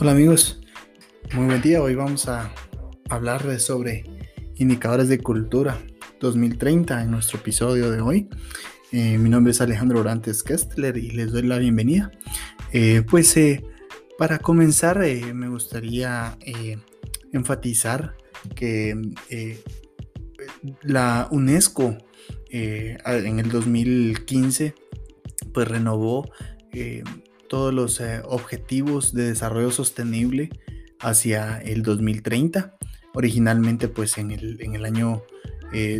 Hola amigos, muy buen día. Hoy vamos a hablar sobre indicadores de cultura 2030 en nuestro episodio de hoy. Eh, mi nombre es Alejandro Orantes Kestler y les doy la bienvenida. Eh, pues eh, para comenzar me gustaría enfatizar que la UNESCO en el 2015 pues renovó todos los eh, objetivos de desarrollo sostenible hacia el 2030. Originalmente, pues en el, en el año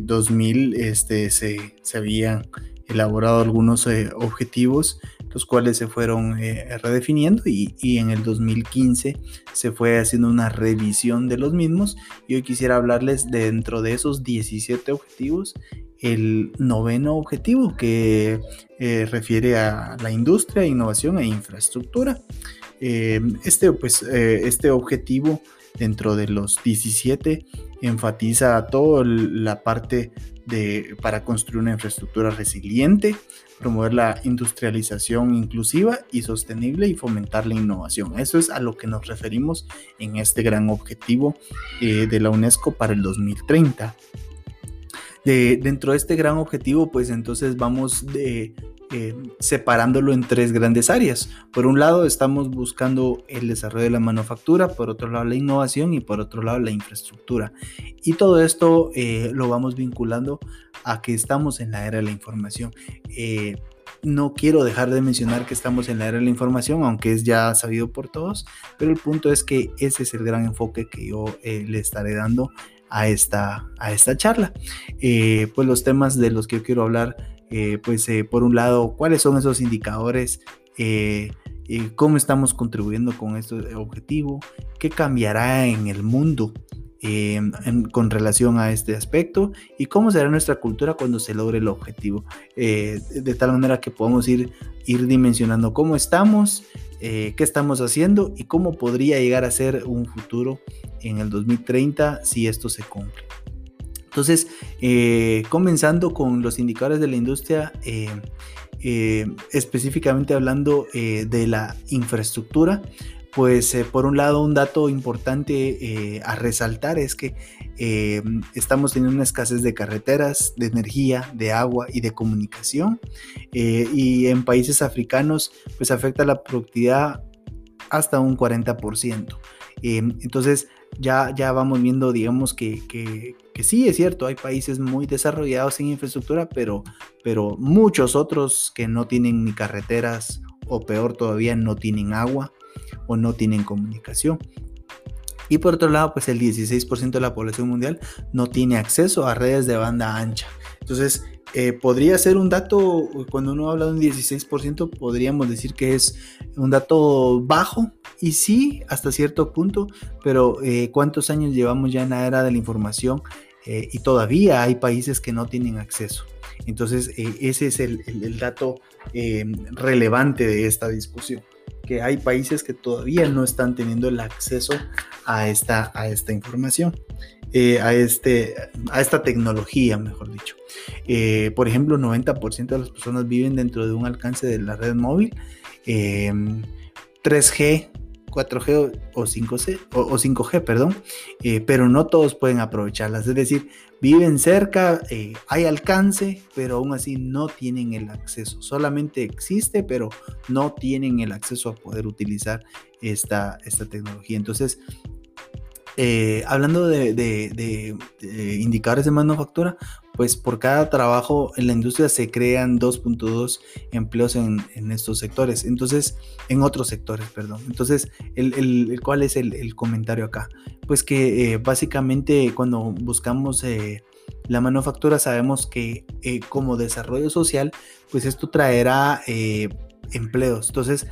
2000 eh, este, se, se, habían elaborado algunos eh, objetivos, los cuales se fueron redefiniendo y, y, en el 2015 se fue haciendo una revisión de los mismos. Y hoy quisiera hablarles dentro de esos 17 objetivos el noveno objetivo que eh, refiere a la industria, innovación e infraestructura. Eh, este, pues, eh, este objetivo dentro de los 17 enfatiza toda la parte de, para construir una infraestructura resiliente, promover la industrialización inclusiva y sostenible y fomentar la innovación. Eso es a lo que nos referimos en este gran objetivo de la UNESCO para el 2030 dentro de este gran objetivo, pues entonces vamos de, eh, separándolo en tres grandes áreas. Por un lado, estamos buscando el desarrollo de la manufactura, por otro lado, la innovación y por otro lado, la infraestructura. Y todo esto eh, lo vamos vinculando a que estamos en la era de la información. Eh, no quiero dejar de mencionar que estamos en la era de la información, aunque es ya sabido por todos, pero el punto es que ese es el gran enfoque que yo le estaré dando a esta, a esta charla. Eh, pues los temas de los que yo quiero hablar, eh, pues eh, por un lado, cuáles son esos indicadores, cómo estamos contribuyendo con este objetivo, qué cambiará en el mundo con relación a este aspecto y cómo será nuestra cultura cuando se logre el objetivo. de tal manera que podamos ir, ir dimensionando cómo estamos, qué estamos haciendo y cómo podría llegar a ser un futuro en el 2030 si esto se cumple. Entonces, eh, comenzando con los indicadores de la industria, eh, eh, específicamente hablando de la infraestructura, pues por un lado un dato importante a resaltar es que estamos teniendo una escasez de carreteras, de energía, de agua y de comunicación. y en países africanos pues afecta la productividad hasta un 40%. entonces, ya, ya vamos viendo, digamos, que, que, sí, es cierto, hay países muy desarrollados en infraestructura, pero, pero muchos otros que no tienen ni carreteras o peor todavía, no tienen agua o no tienen comunicación. Y por otro lado, pues el 16% de la población mundial no tiene acceso a redes de banda ancha. Entonces, eh, podría ser un dato, cuando uno habla de un 16%, podríamos decir que es un dato bajo, y sí, hasta cierto punto, pero eh, ¿cuántos años llevamos ya en la era de la información? Eh, y todavía hay países que no tienen acceso. Entonces, ese es el, el dato relevante de esta discusión, que hay países que todavía no están teniendo el acceso a esta, a esta información. Eh, a, este, a esta tecnología, mejor dicho. Eh, por ejemplo, 90% de las personas viven dentro de un alcance de la red móvil. 3G, em, 4G o 5G, o, 5G perdón, eh, pero no todos pueden aprovecharlas. Es decir, viven cerca, hay alcance, pero aún así no tienen el acceso. Solamente existe, pero no tienen el acceso a poder utilizar esta, esta tecnología. Entonces, eh, hablando de, indicadores de manufactura, pues por cada trabajo en la industria se crean 2.2 empleos en, estos sectores, entonces, en otros sectores, perdón. Entonces, ¿cuál es el, comentario acá? Pues que eh, básicamente cuando buscamos eh, la manufactura sabemos que como desarrollo social, pues esto traerá empleos. Entonces,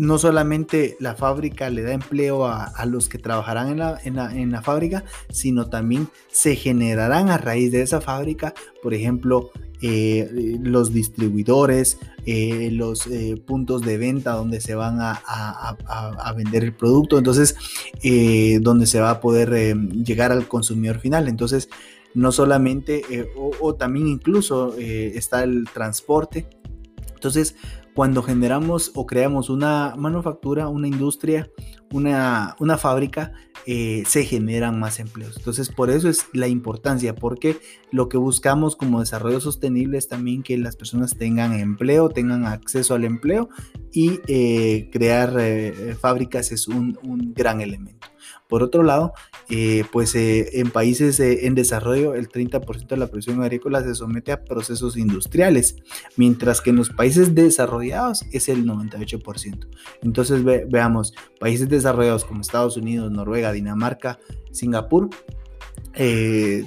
no solamente la fábrica le da empleo a, los que trabajarán en la, fábrica, sino también se generarán a raíz de esa fábrica, por ejemplo, eh, los distribuidores, eh, los eh, puntos de venta donde se van a, vender el producto, entonces, donde se va a poder llegar al consumidor final. Entonces, no solamente, o, también incluso está el transporte. Entonces, cuando generamos o creamos una manufactura, una industria, una, una fábrica, eh, se generan más empleos. Entonces, por eso es la importancia, porque lo que buscamos como desarrollo sostenible es también que las personas tengan empleo, tengan acceso al empleo y eh, crear eh, fábricas es un, un gran elemento. Por otro lado, eh, pues eh, en países eh, en desarrollo el 30% de la producción agrícola se somete a procesos industriales, mientras que en los países desarrollados es el 98%. Entonces veamos, países desarrollados como Estados Unidos, Noruega, Dinamarca, Singapur,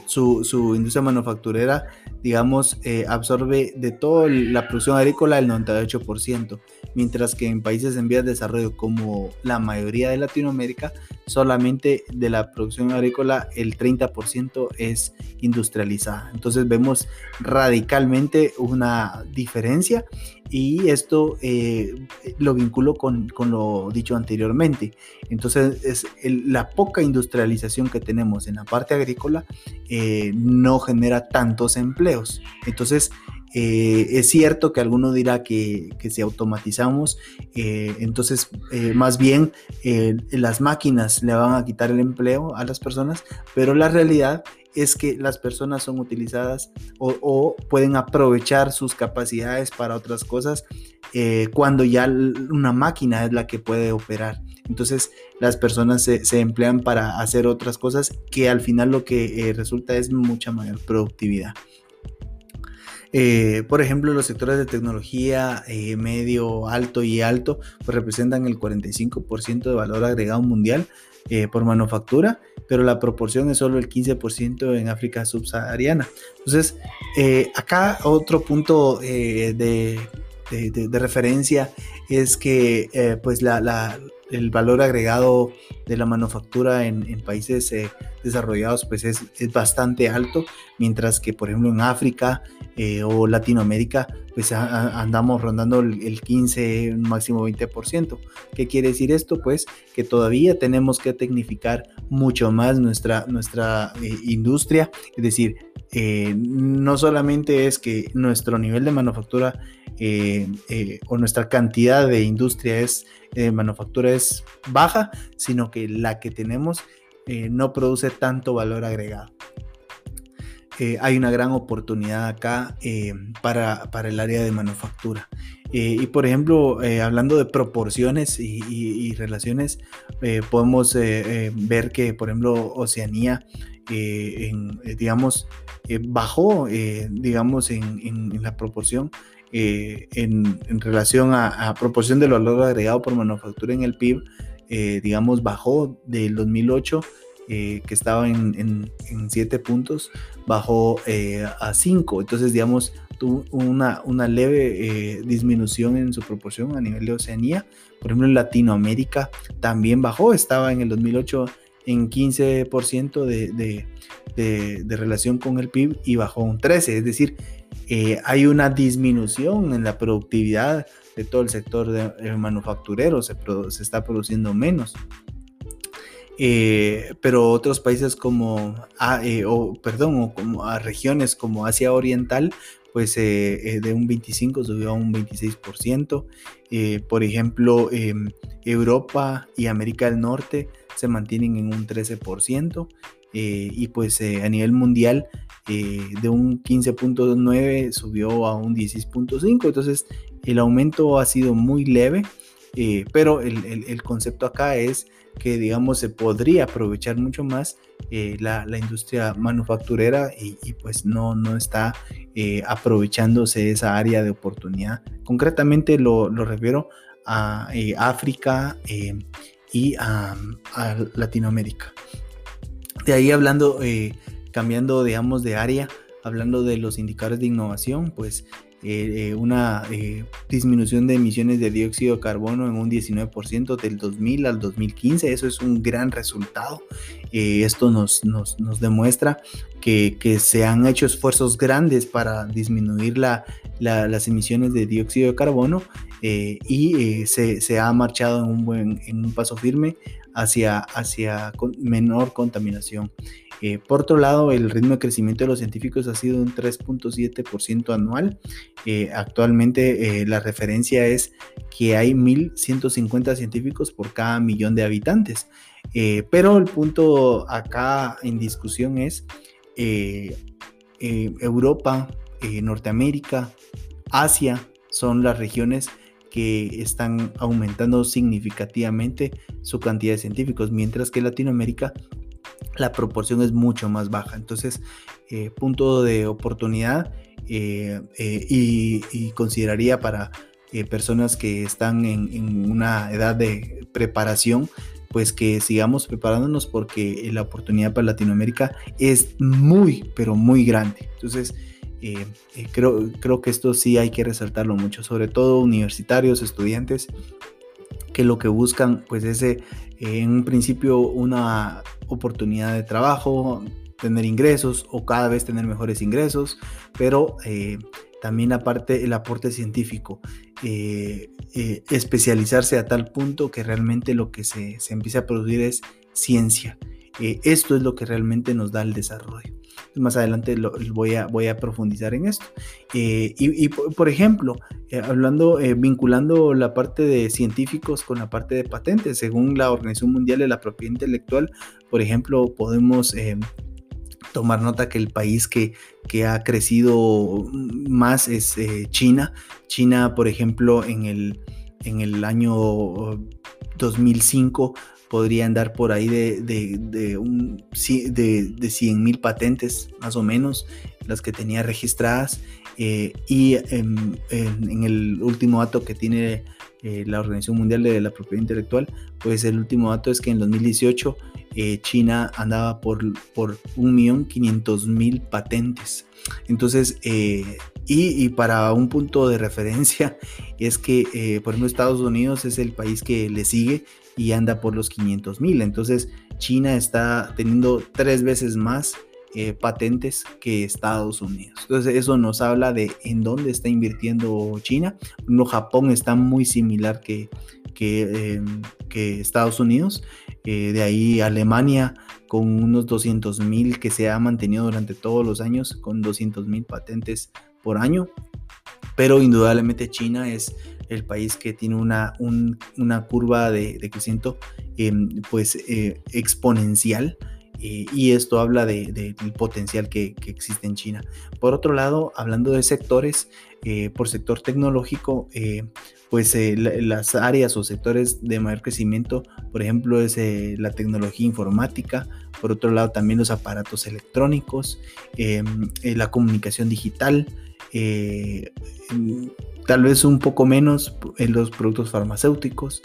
su, industria manufacturera, digamos, absorbe de toda la producción agrícola el 98% mientras que en países en vías de desarrollo como la mayoría de Latinoamérica, solamente de la producción agrícola el 30% es industrializada. Entonces vemos radicalmente una diferencia y esto eh, lo vinculo con, lo dicho anteriormente. Entonces es la poca industrialización que tenemos en la parte agrícola eh, no genera tantos empleos. Entonces eh, es cierto que alguno dirá que, si automatizamos, eh, entonces eh, más bien las máquinas le van a quitar el empleo a las personas, pero la realidad es que las personas son utilizadas o, pueden aprovechar sus capacidades para otras cosas cuando ya una máquina es la que puede operar. Entonces las personas se emplean para hacer otras cosas que al final lo que resulta es mucha mayor productividad. Eh, por ejemplo, los sectores de tecnología eh, medio, alto y alto pues representan el 45% de valor agregado mundial eh, por manufactura, pero la proporción es solo el 15% en África subsahariana. Entonces, acá otro punto de, referencia es que pues la, el valor agregado de la manufactura en, países eh, desarrollados pues es, bastante alto, mientras que por ejemplo en África eh, o Latinoamérica pues andamos rondando el, 15, máximo 20%. ¿Qué quiere decir esto? Pues que todavía tenemos que tecnificar mucho más nuestra, nuestra eh, industria, es decir, no solamente es que nuestro nivel de manufactura o nuestra cantidad de industria es eh, manufactura es baja, sino que la que tenemos eh, no produce tanto valor agregado. Eh, hay una gran oportunidad acá para, el área de manufactura. y por ejemplo, hablando de proporciones y, relaciones, podemos ver que, por ejemplo, Oceanía, digamos, bajó, digamos, en la proporción eh, en, relación a, proporción del valor agregado por manufactura en el PIB, eh, digamos, bajó del 2008, eh, que estaba en, 7 puntos, bajó a 5. Entonces, digamos, tuvo una, una leve disminución en su proporción a nivel de Oceanía. Por ejemplo, en Latinoamérica también bajó, estaba en el 2008 en 15% de, de, de, de relación con el PIB y bajó un 13%. Es decir, eh, hay una disminución en la productividad de todo el sector de, manufacturero, se, está produciendo menos. Eh, pero otros países como, eh, o, perdón, o como a regiones como Asia Oriental, pues de un 25 subió a un 26%. por ejemplo, em, Europa y América del Norte se mantienen en un 13%. Y pues a nivel mundial eh, de un 15.9 subió a un 16.5, entonces el aumento ha sido muy leve, eh, pero el, concepto acá es que digamos se podría aprovechar mucho más eh, la, industria manufacturera y, pues no, no está aprovechándose esa área de oportunidad. Concretamente lo, refiero a África y a, Latinoamérica. De ahí hablando cambiando, digamos, de área, hablando de los indicadores de innovación, pues eh, eh, una eh, disminución de emisiones de dióxido de carbono en un 19% del 2000 al 2015. Eso es un gran resultado. esto nos, nos, nos demuestra que, que, se han hecho esfuerzos grandes para disminuir la, las emisiones de dióxido de carbono y se, ha marchado en un, buen, en un paso firme hacia, hacia menor contaminación. Eh, por otro lado, el ritmo de crecimiento de los científicos ha sido un 3.7% anual. Eh, actualmente eh, la referencia es que hay 1.150 científicos por cada millón de habitantes. pero el punto acá en discusión es Europa, Norteamérica, Asia son las regiones que están aumentando significativamente su cantidad de científicos, mientras que Latinoamérica la proporción es mucho más baja. Entonces, eh, punto de oportunidad eh, eh, y, consideraría para personas que están en, una edad de preparación, pues que sigamos preparándonos porque la oportunidad para Latinoamérica es muy, pero muy grande. Entonces, creo, creo que esto sí hay que resaltarlo mucho, sobre todo universitarios, estudiantes que lo que buscan pues es en un principio una oportunidad de trabajo, tener ingresos o cada vez tener mejores ingresos, pero eh, también aparte el aporte científico, eh, eh, especializarse a tal punto que realmente lo que se, se empiece a producir es ciencia. esto es lo que realmente nos da el desarrollo. Más adelante lo, voy, a, voy a profundizar en esto. y, y, por ejemplo, hablando, vinculando la parte de científicos con la parte de patentes, según la Organización Mundial de la Propiedad Intelectual, por ejemplo, podemos eh, tomar nota que el país que, que ha crecido más es eh, China. China, por ejemplo, en el, en el año 2005 podría andar por ahí de, de, un, de, 100 mil patentes, más o menos, las que tenía registradas. Eh, y en, el último dato que tiene la Organización Mundial de la Propiedad Intelectual, pues el último dato es que en 2018 eh, China andaba por, por 1.500.000 patentes. Entonces, eh, y, para un punto de referencia es que, eh, por ejemplo, Estados Unidos es el país que le sigue y anda por los 500.000. Entonces, China está teniendo tres veces más patentes que Estados Unidos. Entonces, eso nos habla de en dónde está invirtiendo China. No, Japón está muy similar que, que, em, que Estados Unidos. Eh, de ahí Alemania con unos 200 mil que se ha mantenido durante todos los años con 200 mil patentes por año. Pero indudablemente China es el país que tiene una, una curva de, crecimiento em, pues eh, exponencial eh, y esto habla del potencial que, existe en China. Por otro lado, hablando de sectores, por sector tecnológico, pues eh, las áreas o sectores de mayor crecimiento, por ejemplo, es eh, la tecnología informática, por otro lado también los aparatos electrónicos, eh, la comunicación digital, tal vez un poco menos en los productos farmacéuticos.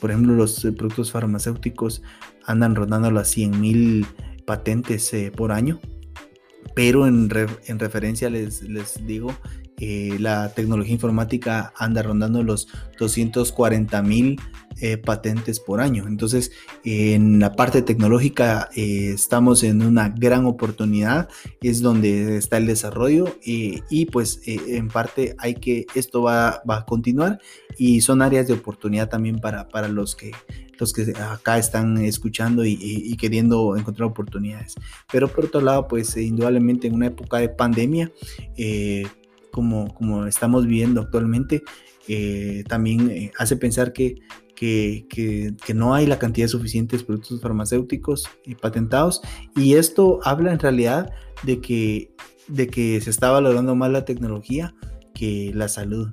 por ejemplo, los productos farmacéuticos andan rondando las 100 mil patentes por año, pero en, en referencia les, les digo eh, la tecnología informática anda rondando los 240 mil eh, patentes por año. Entonces, en la parte tecnológica eh, estamos en una gran oportunidad, es donde está el desarrollo y pues en parte hay que, esto va, va, a continuar y son áreas de oportunidad también para, para los que los que acá están escuchando y, y, queriendo encontrar oportunidades. Pero por otro lado, pues indudablemente en una época de pandemia, como, estamos viviendo actualmente, eh, también eh, hace pensar que, que, no hay la cantidad suficiente de productos farmacéuticos patentados y esto habla en realidad de que, de que se está valorando más la tecnología que la salud.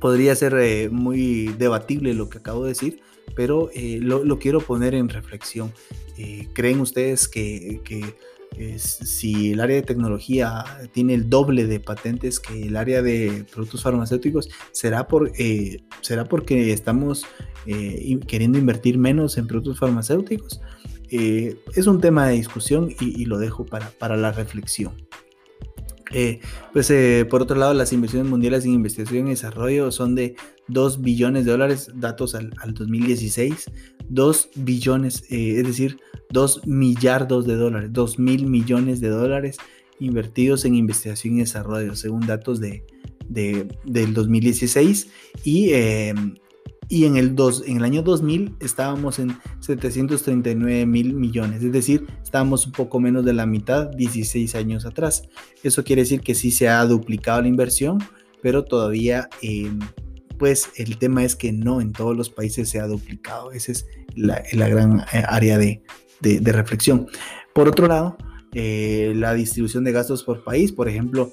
Podría ser eh, muy debatible lo que acabo de decir, pero lo, lo, quiero poner en reflexión. ¿Creen ustedes que, si el área de tecnología tiene el doble de patentes que el área de productos farmacéuticos, será, por, eh, ¿será porque estamos eh, queriendo invertir menos en productos farmacéuticos? Eh, es un tema de discusión y, lo dejo para, para la reflexión. Pues por otro lado, las inversiones mundiales en investigación y desarrollo son de 2 billones de dólares, datos al, al 2016, 2 billones, es decir, 2 millardos de dólares, 2 mil millones de dólares invertidos en investigación y desarrollo, según datos de, del 2016. Y, y en, el dos, en el año 2000 estábamos en 739 mil millones, es decir, estábamos un poco menos de la mitad 16 años atrás. Eso quiere decir que sí se ha duplicado la inversión, pero todavía... Em, pues el tema es que no en todos los países se ha duplicado. Esa es la, gran eh, área de, reflexión. Por otro lado, eh, la distribución de gastos por país, por ejemplo,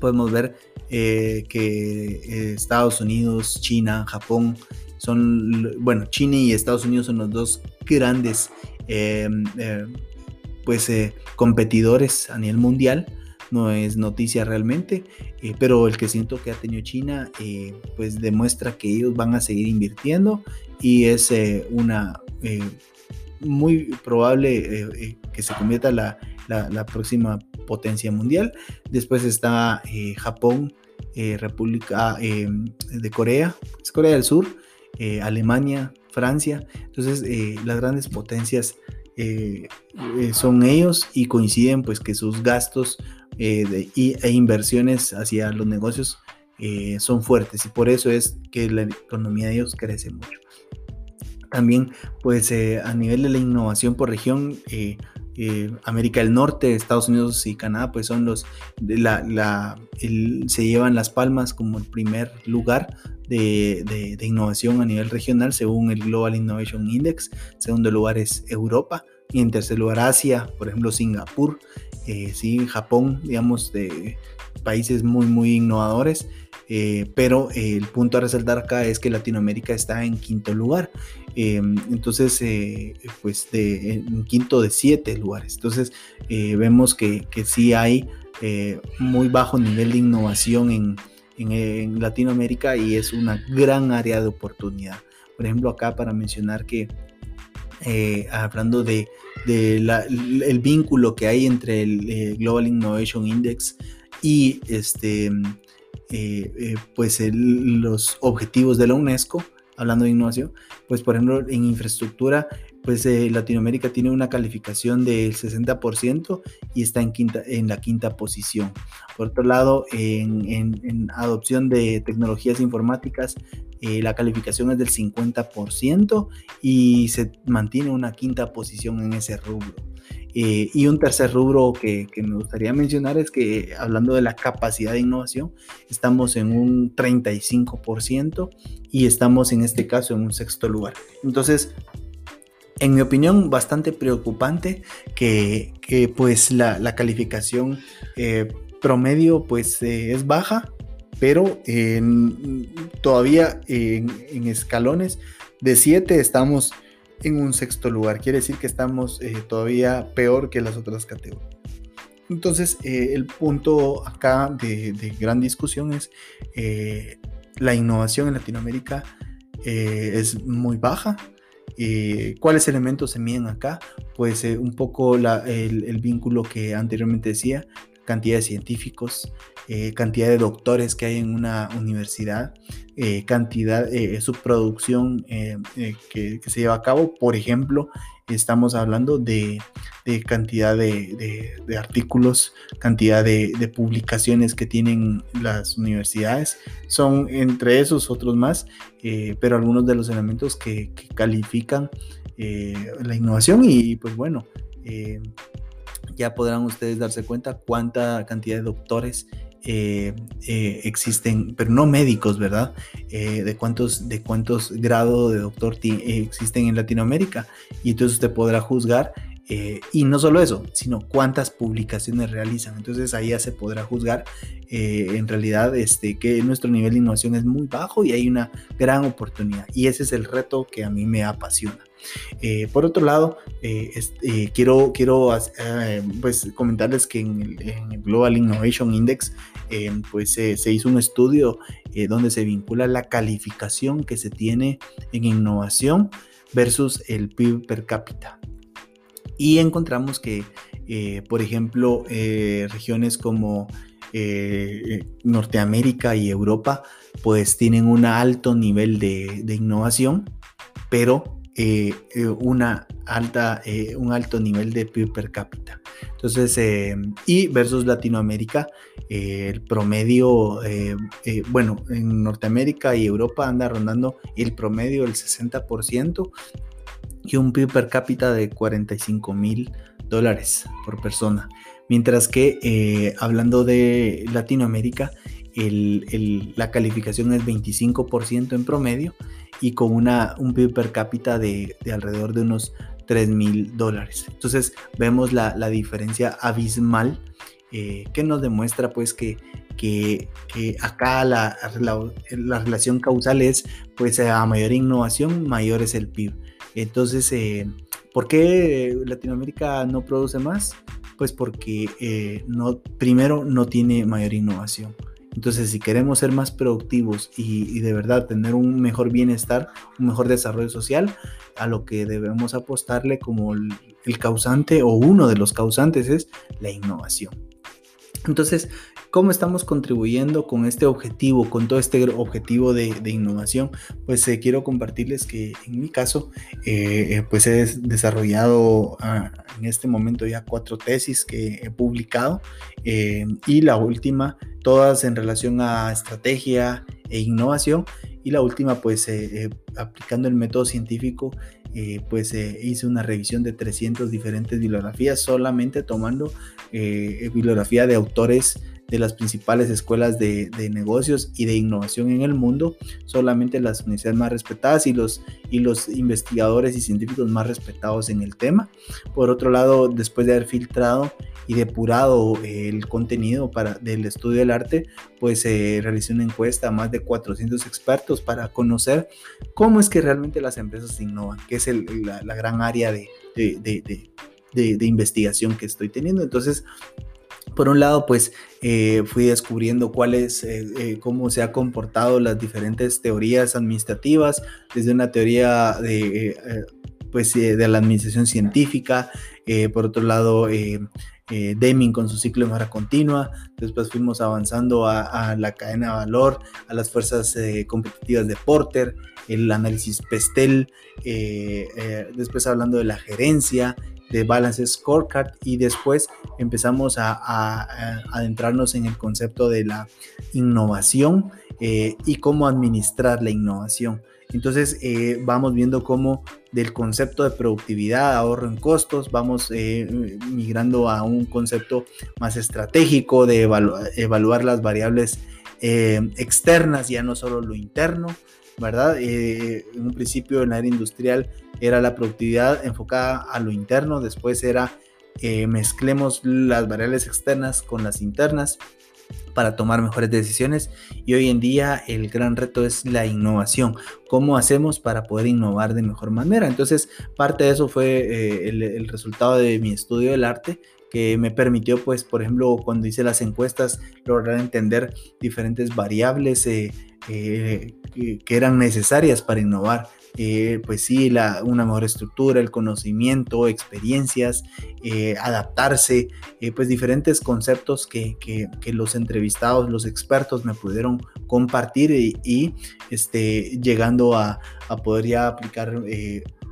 podemos ver eh, que Estados Unidos, China, Japón son, bueno, China y Estados Unidos son los dos grandes pues competidores a nivel mundial. No es noticia realmente, eh, pero el crecimiento que ha tenido China eh, pues demuestra que ellos van a seguir invirtiendo y es eh, una muy probable que se convierta la, la, próxima potencia mundial. Después está Japón, República de Corea, es Corea del Sur, Alemania, Francia. Entonces las grandes potencias son ellos y coinciden pues que sus gastos eh, e inversiones hacia los negocios eh, son fuertes y por eso es que la economía de ellos crece mucho. También, pues eh, a nivel de la innovación por región, América del Norte, Estados Unidos y Canadá, pues son los, de la, se llevan las palmas como el primer lugar de, de, innovación a nivel regional según el Global Innovation Index. Segundo lugar es Europa y en tercer lugar Asia, por ejemplo Singapur eh, sí, Japón, digamos, de países muy, muy innovadores. Eh, pero el punto a resaltar acá es que Latinoamérica está en quinto lugar. Eh, entonces, pues de, en quinto de siete lugares. Entonces, vemos que, que, sí hay muy bajo nivel de innovación en, en, Latinoamérica y es una gran área de oportunidad. Por ejemplo, acá para mencionar que hablando de el vínculo que hay entre el eh, Global Innovation Index y este, eh, eh, pues los objetivos de la UNESCO, hablando de innovación, pues por ejemplo en infraestructura, pues Latinoamérica tiene una calificación del 60% y está en, quinta, en la quinta posición. Por otro lado, en, adopción de tecnologías informáticas, eh, la calificación es del 50% y se mantiene una quinta posición en ese rubro. Eh, y un tercer rubro que, me gustaría mencionar es que hablando de la capacidad de innovación, estamos en un 35% y estamos en este caso en un sexto lugar. Entonces, en mi opinión, bastante preocupante que, pues la, calificación eh, promedio pues eh, es baja, pero todavía en, escalones de 7 estamos en un sexto lugar. Quiere decir que estamos eh, todavía peor que las otras categorías. Entonces, eh, el punto acá de, gran discusión es la innovación en Latinoamérica es muy baja. ¿Cuáles elementos se miden acá? Pues un poco el, el, vínculo que anteriormente decía, cantidad de científicos, eh, cantidad de doctores que hay en una universidad, eh, cantidad, eh, su producción que, se lleva a cabo. Por ejemplo, estamos hablando de, cantidad de, artículos, cantidad de, publicaciones que tienen las universidades. Son entre esos otros más, pero algunos de los elementos que califican la innovación y pues bueno ya podrán ustedes darse cuenta cuánta cantidad de doctores eh, eh, existen, pero no médicos, ¿verdad? Eh, de cuántos, de cuántos grados de doctor existen en Latinoamérica. Y entonces usted podrá juzgar y no solo eso, sino cuántas publicaciones realizan. Entonces ahí ya se podrá juzgar en realidad este, que nuestro nivel de innovación es muy bajo y hay una gran oportunidad. Y ese es el reto que a mí me apasiona. Eh, por otro lado, eh, eh, quiero, quiero pues, comentarles que en el, Global Innovation Index pues, se hizo un estudio donde se vincula la calificación que se tiene en innovación versus el PIB per cápita. Y encontramos que, por ejemplo, regiones como Norteamérica y Europa, pues tienen un alto nivel de, de innovación, pero una alta, un alto nivel de PIB per cápita. Entonces, y versus Latinoamérica, el promedio, bueno, en Norteamérica y Europa anda rondando el promedio del 60% y un PIB per cápita de 45 mil dólares por persona. Mientras que eh, hablando de Latinoamérica, la calificación es 25% en promedio y con una, un PIB per cápita de, alrededor de unos 3 mil dólares. Entonces vemos la, diferencia abismal eh, que nos demuestra pues que, que, acá la, la, relación causal es pues a mayor innovación, mayor es el PIB. Entonces, eh, ¿por qué Latinoamérica no produce más? Pues porque eh, no, primero no tiene mayor innovación. Entonces, si queremos ser más productivos y, de verdad tener un mejor bienestar, un mejor desarrollo social, a lo que debemos apostarle como el causante o uno de los causantes es la innovación. Entonces, ¿Cómo estamos contribuyendo con este objetivo, con todo este objetivo de, innovación? Pues eh, quiero compartirles que en mi caso, eh, eh, pues he desarrollado ah, en este momento ya cuatro tesis que he publicado y la última, todas en relación a estrategia e innovación y la última pues aplicando el método científico pues hice una revisión de 300 diferentes bibliografías solamente tomando bibliografía de autores de las principales escuelas de, negocios y de innovación en el mundo, solamente las universidades más respetadas y los, y los investigadores y científicos más respetados en el tema. Por otro lado, después de haber filtrado y depurado el contenido para, del estudio del arte, pues se realicé una encuesta a más de 400 expertos para conocer cómo es que realmente las empresas innovan, que es la, gran área de, de investigación que estoy teniendo. Entonces, por un lado, pues eh, fui descubriendo cuáles, eh, eh, cómo se ha comportado las diferentes teorías administrativas, desde una teoría de, pues, de la administración científica, por otro lado, Deming con su ciclo de mejora continua, después fuimos avanzando a, a, la cadena de valor, a las fuerzas competitivas de Porter, el análisis Pestel, después hablando de la gerencia, de Balance Scorecard y después empezamos a, adentrarnos en el concepto de la innovación eh, y cómo administrar la innovación. Entonces eh, vamos viendo cómo del concepto de productividad, ahorro en costos, vamos eh, migrando a un concepto más estratégico de evaluar las variables externas, ya no solo lo interno, ¿verdad? en un principio en la era industrial era la productividad enfocada a lo interno, después era eh, mezclemos las variables externas con las internas para tomar mejores decisiones y hoy en día el gran reto es la innovación. ¿Cómo hacemos para poder innovar de mejor manera? Entonces parte de eso fue eh, el, resultado de mi estudio del arte que me permitió pues por ejemplo cuando hice las encuestas lograr entender diferentes variables eh, que eran necesarias para innovar eh, pues sí, la, una mejor estructura, el conocimiento, experiencias, eh, adaptarse, eh, pues diferentes conceptos que, los entrevistados, los expertos me pudieron compartir y, este, llegando a, poder ya aplicar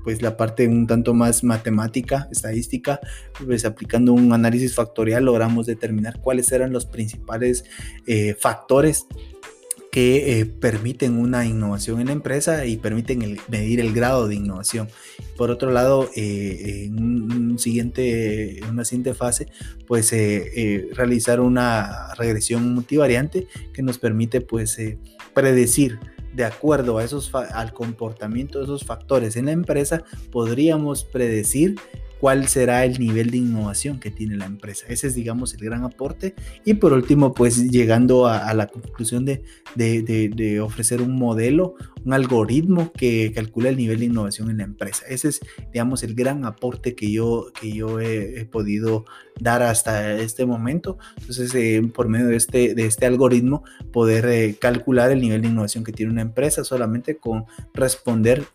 pues la parte un tanto más matemática, estadística, pues aplicando un análisis factorial logramos determinar cuáles eran los principales factores que eh, permiten una innovación en la empresa y permiten medir el grado de innovación. Por otro lado, eh, en una siguiente fase, pues eh, realizar una regresión multivariante que nos permite pues predecir de acuerdo a esos al comportamiento de esos factores en la empresa, podríamos predecir cuál será el nivel de innovación que tiene la empresa. Ese es, digamos, el gran aporte. Y por último, pues llegando a, la conclusión de, de, ofrecer un modelo, un algoritmo que calcula el nivel de innovación en la empresa. Ese es, digamos, el gran aporte que yo, que yo he, podido dar hasta este momento. Entonces, eh, por medio de este, de este algoritmo, poder eh, calcular el nivel de innovación que tiene una empresa solamente con responder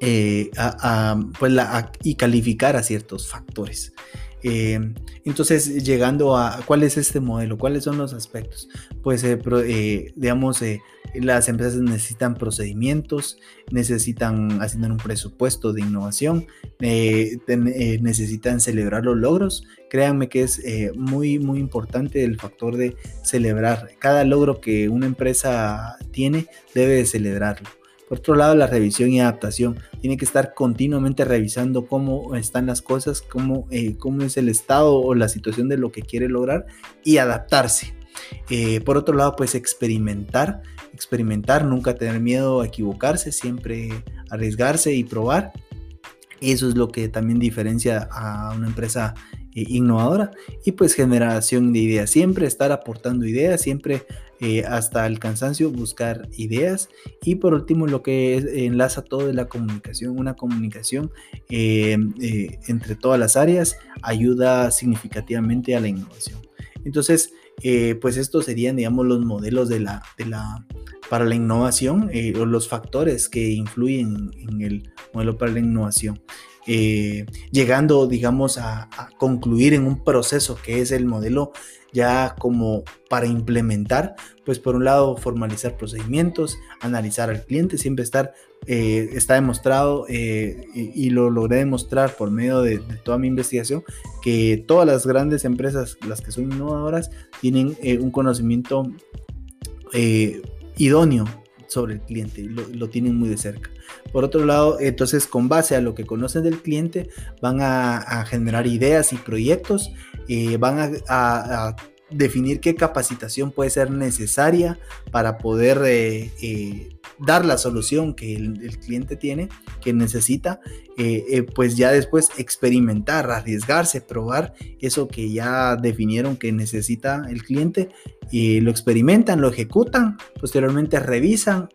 eh, pues y calificar a ciertos factores. Eh, entonces, llegando a cuál es este modelo, cuáles son los aspectos, pues, eh, digamos, Las empresas necesitan procedimientos, necesitan asignar un presupuesto de innovación, necesitan celebrar los logros. Créanme que es muy, muy importante el factor de celebrar. Cada logro que una empresa tiene debe de celebrarlo. Por otro lado, la revisión y adaptación. Tiene que estar continuamente revisando cómo están las cosas, cómo, cómo es el estado o la situación de lo que quiere lograr y adaptarse. por otro lado, pues experimentar experimentar, nunca tener miedo a equivocarse, siempre arriesgarse y probar. Eso es lo que también diferencia a una empresa eh, innovadora. Y pues generación de ideas, siempre estar aportando ideas, siempre eh, hasta el cansancio buscar ideas. Y por último, lo que enlaza todo es la comunicación. Una comunicación eh, entre todas las áreas ayuda significativamente a la innovación. Entonces, pues estos serían, digamos, los modelos de la, de la para la innovación eh, o los factores que influyen en el modelo para la innovación. Eh, llegando, digamos, a, concluir en un proceso que es el modelo ya como para implementar, pues por un lado formalizar procedimientos, analizar al cliente, siempre estar, eh, está demostrado y, lo logré demostrar por medio de, toda mi investigación, que todas las grandes empresas, las que son innovadoras, tienen un conocimiento idóneo sobre el cliente, lo, tienen muy de cerca. Por otro lado, entonces con base a lo que conocen del cliente, van a, generar ideas y proyectos, eh, van a, definir qué capacitación puede ser necesaria para poder eh, eh, dar la solución que el, cliente tiene, que necesita, pues ya después experimentar, arriesgarse, probar eso que ya definieron que necesita el cliente y lo experimentan, lo ejecutan, posteriormente revisan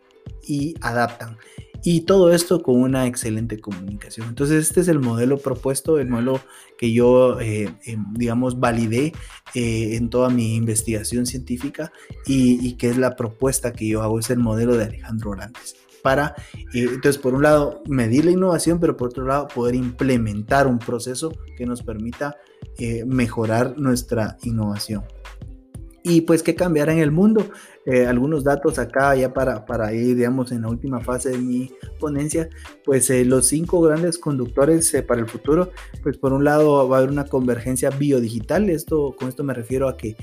y adaptan. Y todo esto con una excelente comunicación. Entonces este es el modelo propuesto, el modelo que yo, eh, em, digamos, validé eh, en toda mi investigación científica y, que es la propuesta que yo hago, es el modelo de Alejandro Orantes. Para, eh, entonces, por un lado, medir la innovación, pero por otro lado, poder implementar un proceso que nos permita mejorar nuestra innovación y pues que cambiará en el mundo. Eh, algunos datos acá ya para, para ir, digamos, en la última fase de mi ponencia, pues eh, los cinco grandes conductores eh, para el futuro, pues por un lado va a haber una convergencia biodigital, esto, con esto me refiero a que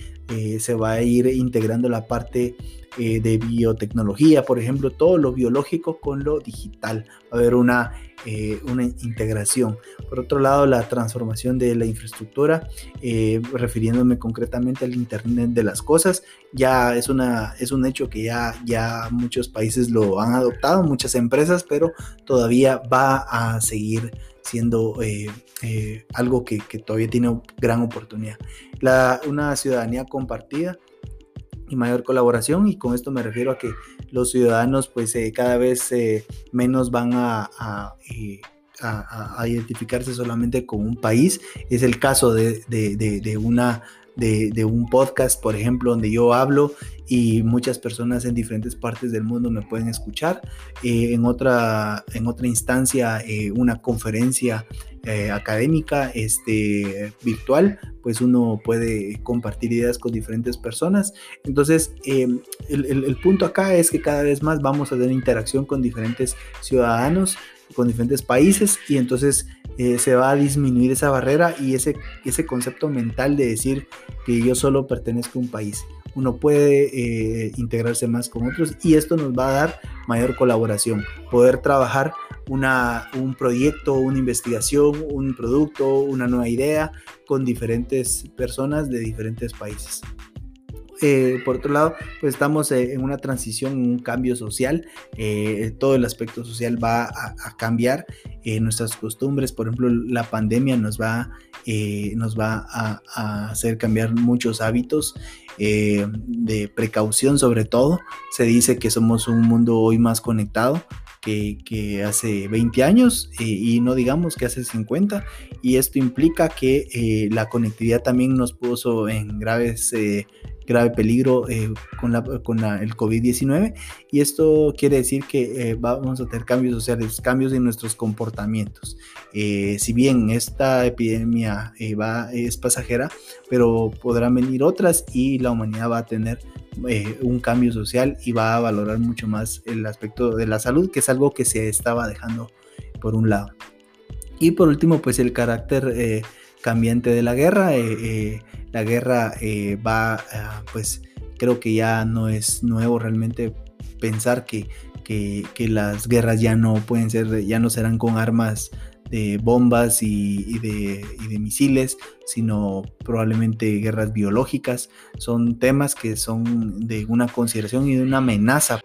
se va a ir integrando la parte de biotecnología, por ejemplo, todo lo biológico con lo digital, va a haber una eh, una integración. Por otro lado, la transformación de la infraestructura, eh, refiriéndome concretamente al Internet de las Cosas, ya es, una, es un hecho que ya, ya muchos países lo han adoptado, muchas empresas, pero todavía va a seguir siendo eh, algo que, que, todavía tiene gran oportunidad. La, una ciudadanía compartida y mayor colaboración y con esto me refiero a que los ciudadanos pues eh, cada vez eh, menos van a, eh, a, a, identificarse solamente con un país. Es el caso de, de, de, una, de, un podcast, por ejemplo, donde yo hablo y muchas personas en diferentes partes del mundo me pueden escuchar. en, otra, en otra instancia, una conferencia eh, académica este, virtual, pues uno puede compartir ideas con diferentes personas. Entonces, em, el, punto acá es que cada vez más vamos a tener interacción con diferentes ciudadanos, con diferentes países, y entonces eh, se va a disminuir esa barrera y ese, ese concepto mental de decir que yo solo pertenezco a un país uno puede eh, integrarse más con otros y esto nos va a dar mayor colaboración, poder trabajar una, un proyecto, una investigación, un producto, una nueva idea con diferentes personas de diferentes países. Eh, por otro lado, pues estamos eh, en una transición, un cambio social. todo el aspecto social va a, cambiar. nuestras costumbres, por ejemplo, la pandemia nos va, nos va a, hacer cambiar muchos hábitos eh, de precaución sobre todo. Se dice que somos un mundo hoy más conectado que, hace 20 años eh, y no digamos que hace 50 y esto implica que eh, la conectividad también nos puso en graves grave peligro con, la, con el COVID-19 y esto quiere decir que vamos a tener cambios sociales, cambios en nuestros comportamientos. si bien esta epidemia va, es pasajera, pero podrán venir otras y la humanidad va a tener eh, un cambio social y va a valorar mucho más el aspecto de la salud, que es algo que se estaba dejando por un lado. Y por último, pues el carácter eh, cambiante de la guerra. la guerra va, pues creo que ya no es nuevo realmente pensar que, que, las guerras ya no pueden ser, ya no serán con armas de bombas y, de, misiles, sino probablemente guerras biológicas. Son temas que son de una consideración y de una amenaza